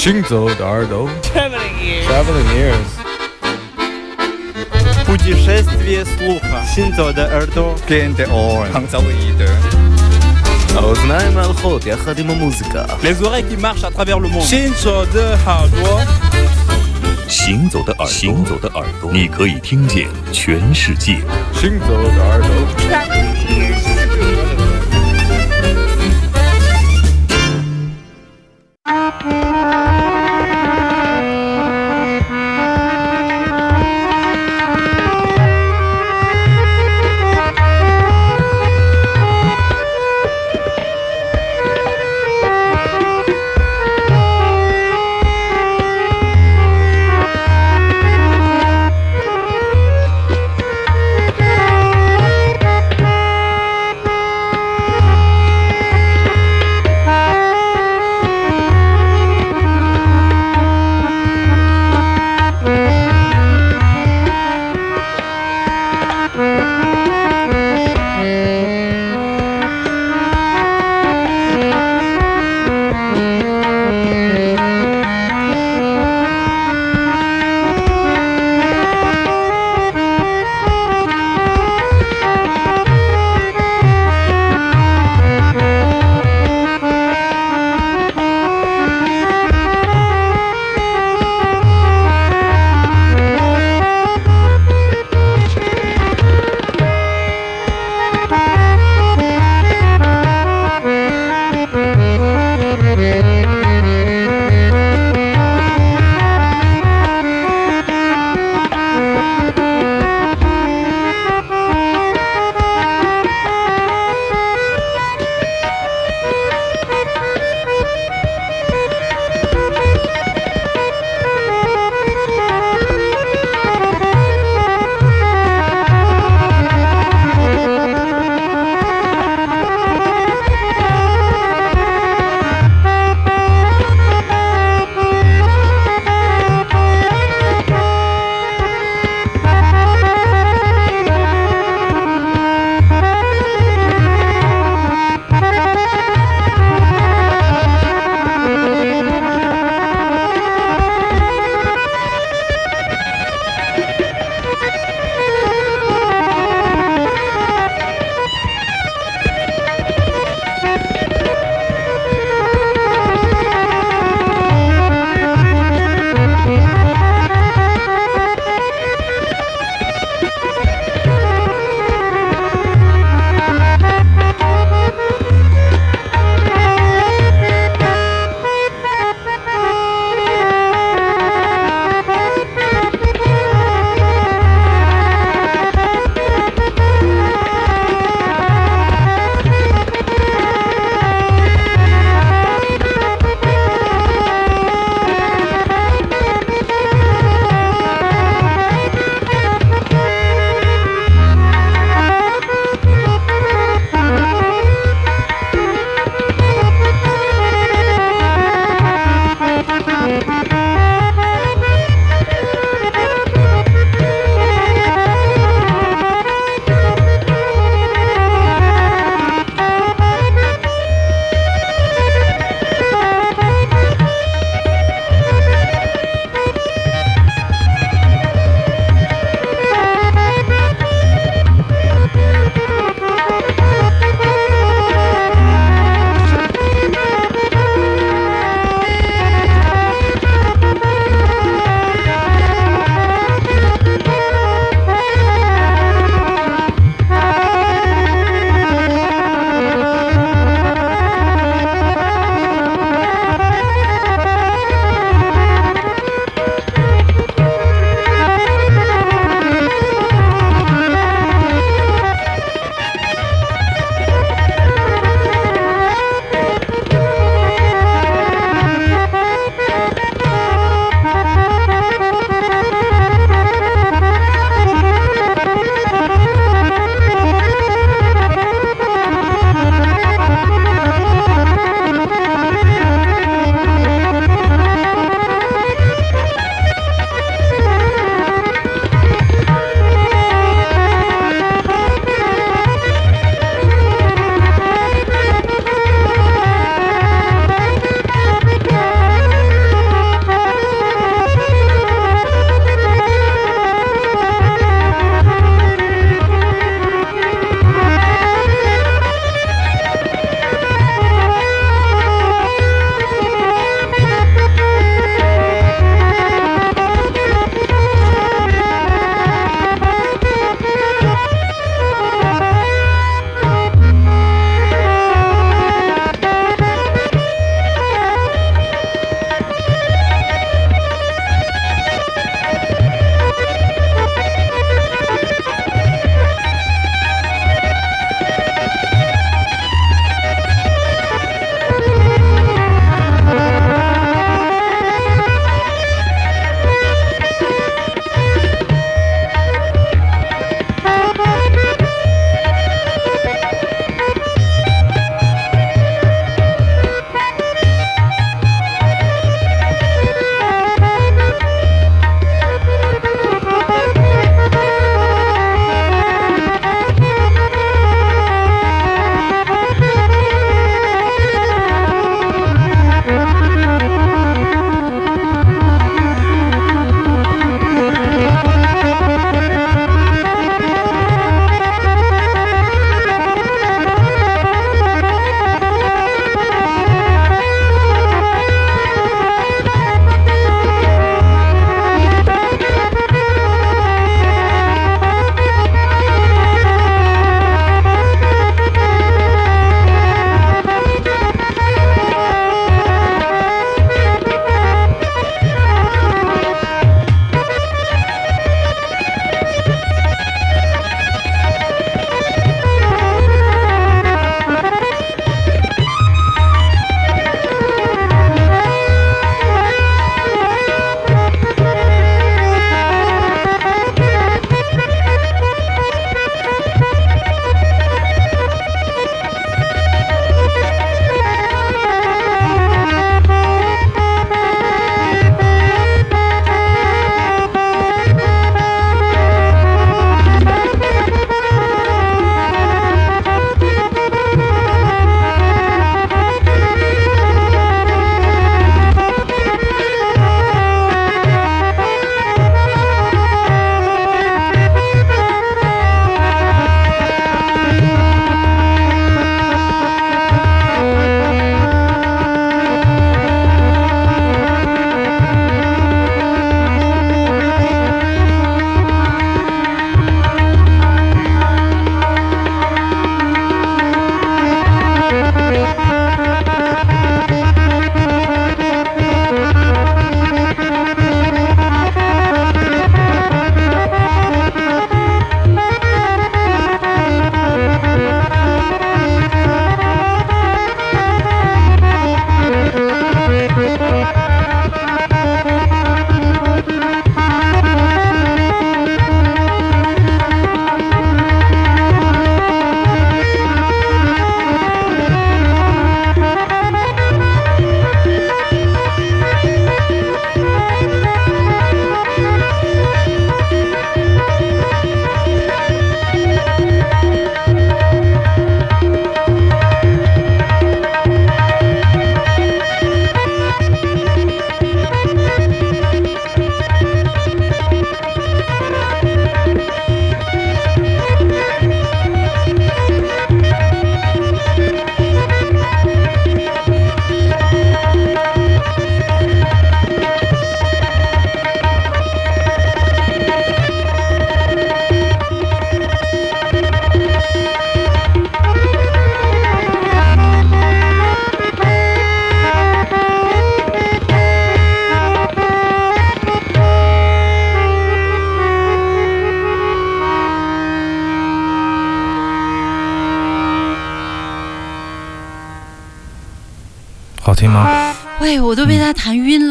行走的耳朵 Traveling ears. Traveling ears Путешествие слуха. Синзо de耳朵. Gente on האוזניים ההלכות יחד עם המוזיקה. Les oreilles qui marchent à travers le monde. 行走的耳朵，行走的耳朵，行走的耳朵，你可以听见全世界。行走的耳朵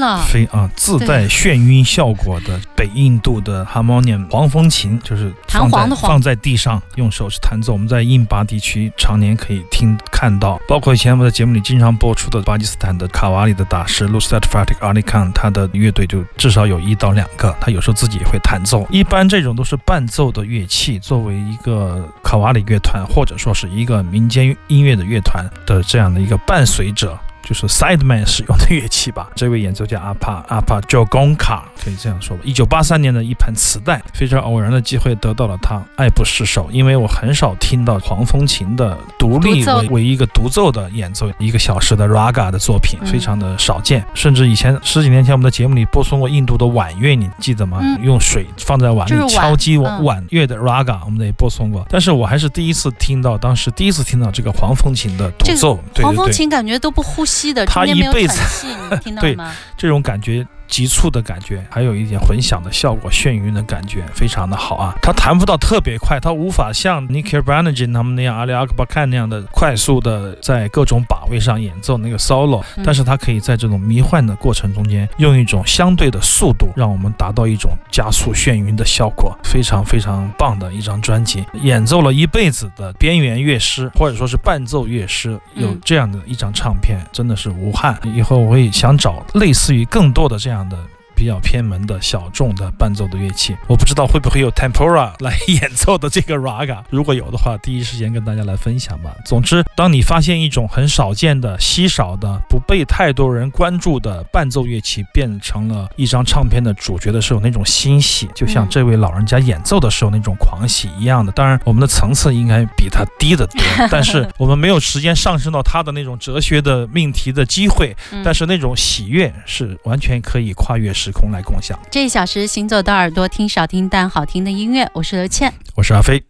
了。非啊自带眩晕效果的北印度的 harmonium 黄风琴，就是弹放在簧的簧放在地上用手去弹奏。我们在印巴地区常年可以听看到，包括以前我们在节目里经常播出的巴基斯坦的卡瓦里的大师 Lustat Fatih Ali Khan，他的乐队就至少有一到两个，他有时候自己也会弹奏。一般这种都是伴奏的乐器，作为一个卡瓦里乐团或者说是一个民间音乐的乐团的这样的一个伴随者。就是 sideman 使用的乐器吧。这位演奏家阿帕阿帕 Jogonka 可以这样说吧。一九八三年的一盘磁带，非常偶然的机会得到了他爱不释手，因为我很少听到黄风琴的独立为为一个独奏的演奏一个小时的 raga 的作品，嗯非常的少见。甚至以前十几年前我们的节目里播送过印度的碗乐，你记得吗？嗯用水放在碗里敲击碗乐的 raga，我们也播送过。但是我还是第一次听到，当时第一次听到这个黄风琴的独这个奏，对黄风对对。琴感觉都不呼他一辈子喘气，你听到 对吗？这种感觉。急促的感觉，还有一点混响的效果，眩晕的感觉，非常的好啊！他弹不到特别快，他无法像 Nicky Branagin 他们那样，阿里阿克巴看那样的快速的在各种把位上演奏那个 solo，、嗯但是他可以在这种迷幻的过程中间，用一种相对的速度，让我们达到一种加速眩晕的效果，非常非常棒的一张专辑。演奏了一辈子的边缘乐师，或者说是伴奏乐师，有嗯这样的一张唱片，真的是无憾。以后我也想找类似于更多的这样的。比较偏门的小众的伴奏的乐器，我不知道会不会有 tempora 来演奏的这个 raga，如果有的话，第一时间跟大家来分享吧。总之，当你发现一种很少见的、稀少的、不被太多人关注的伴奏乐器变成了一张唱片的主角的时候，那种欣喜，就像嗯这位老人家演奏的时候那种狂喜一样的。当然，我们的层次应该比他低得多，但是我们没有时间上升到他的那种哲学的命题的机会，嗯但是那种喜悦是完全可以跨越时空来共享。这一小时行走的耳朵，听少听但好听的音乐，我是刘倩。我是阿飞。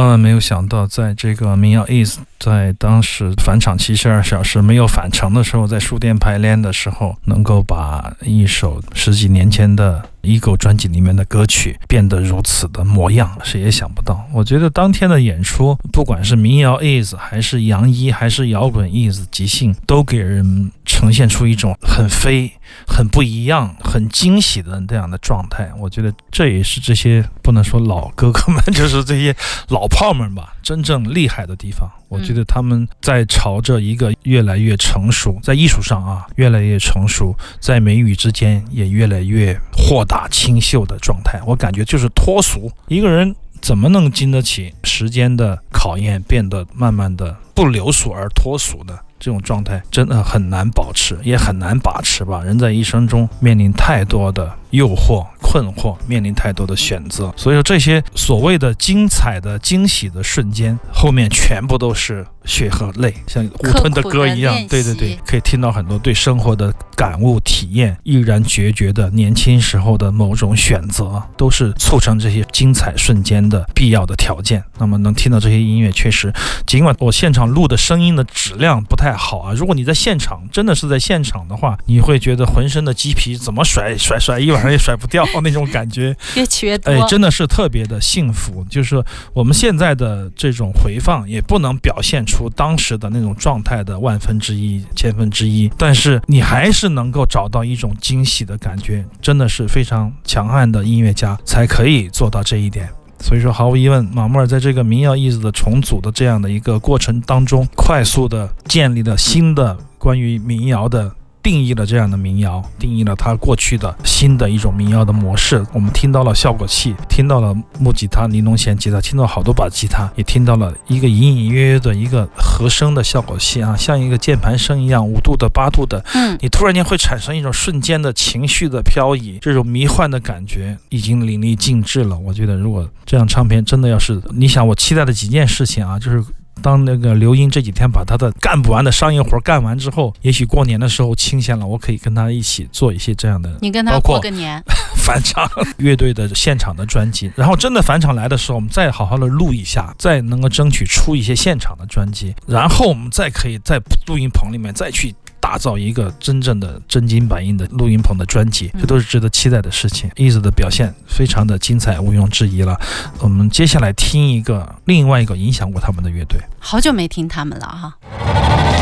万万没有想到，在这个民谣 is 在当时返场七十二小时没有返程的时候，在书店排练的时候，能够把一首十几年前的 Ego 专辑里面的歌曲变得如此的模样，谁也想不到。我觉得当天的演出，不管是民谣 is 还是杨一还是摇滚 is 即兴，都给人呈现出一种很飞、很不一样、很惊喜的这样的状态。我觉得这也是这些不能说老哥哥们，就是这些老炮们吧，真正厉害的地方。我觉得他们在朝着一个越来越成熟，在艺术上啊越来越成熟，在美语之间也越来越豁达清秀的状态。我感觉就是脱俗，一个人怎么能经得起时间的考验，变得慢慢的不流俗而脱俗的这种状态，真的很难保持，也很难把持吧。人在一生中面临太多的诱惑、困惑，面临太多的选择，所以说这些所谓的精彩的、惊喜的瞬间，后面全部都是血和泪，像吴吞的歌一样。对对对，可以听到很多对生活的感悟、体验，毅然决绝的年轻时候的某种选择，都是促成这些精彩瞬间的必要的条件。那么能听到这些音乐，确实，尽管我现场录的声音的质量不太好啊，如果你在现场，真的是在现场的话，你会觉得浑身的鸡皮怎么甩甩甩一晚上也甩不掉那种感觉。越去越多。哎，真的是特别的幸福。就是我们现在的这种回放，也不能表现出当时的那种状态的万分之一、千分之一，但是你还是能够找到一种惊喜的感觉，真的是非常强悍的音乐家才可以做到这一点。所以说，毫无疑问，马莫尔在这个民谣意识的重组的这样的一个过程当中，快速的建立了新的关于民谣的定义了这样的民谣，定义了它过去的新的一种民谣的模式。我们听到了效果器，听到了木吉他、尼龙弦吉他，听到好多把吉他，也听到了一个隐隐约约的一个和声的效果器啊，像一个键盘声一样，五度的、八度的，嗯，你突然间会产生一种瞬间的情绪的漂移，这种迷幻的感觉已经淋漓尽致了。我觉得，如果这样唱片真的要是，你想，我期待的几件事情啊，就是。当那个刘英这几天把他的干不完的商业活干完之后，也许过年的时候清闲了，我可以跟他一起做一些这样的你跟他包括过个年，返场乐队的现场的专辑，然后真的返场来的时候，我们再好好的录一下，再能够争取出一些现场的专辑，然后我们再可以在录音棚里面再去打造一个真正的真金白银的录音棚的专辑，这都是值得期待的事情。Easy 的表现非常的精彩，毋庸置疑了。我们接下来听一个另外一个影响过他们的乐队。好久没听他们了哈。「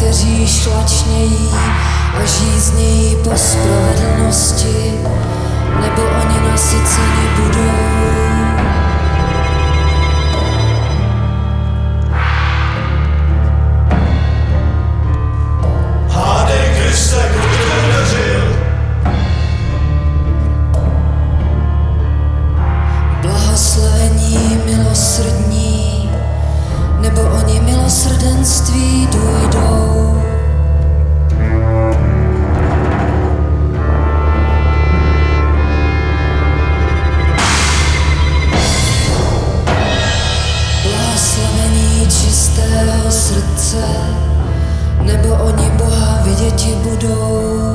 kteří šlačnějí a žíznějí po spravedlnosti, nebo oni nasyceni budou. děti budou.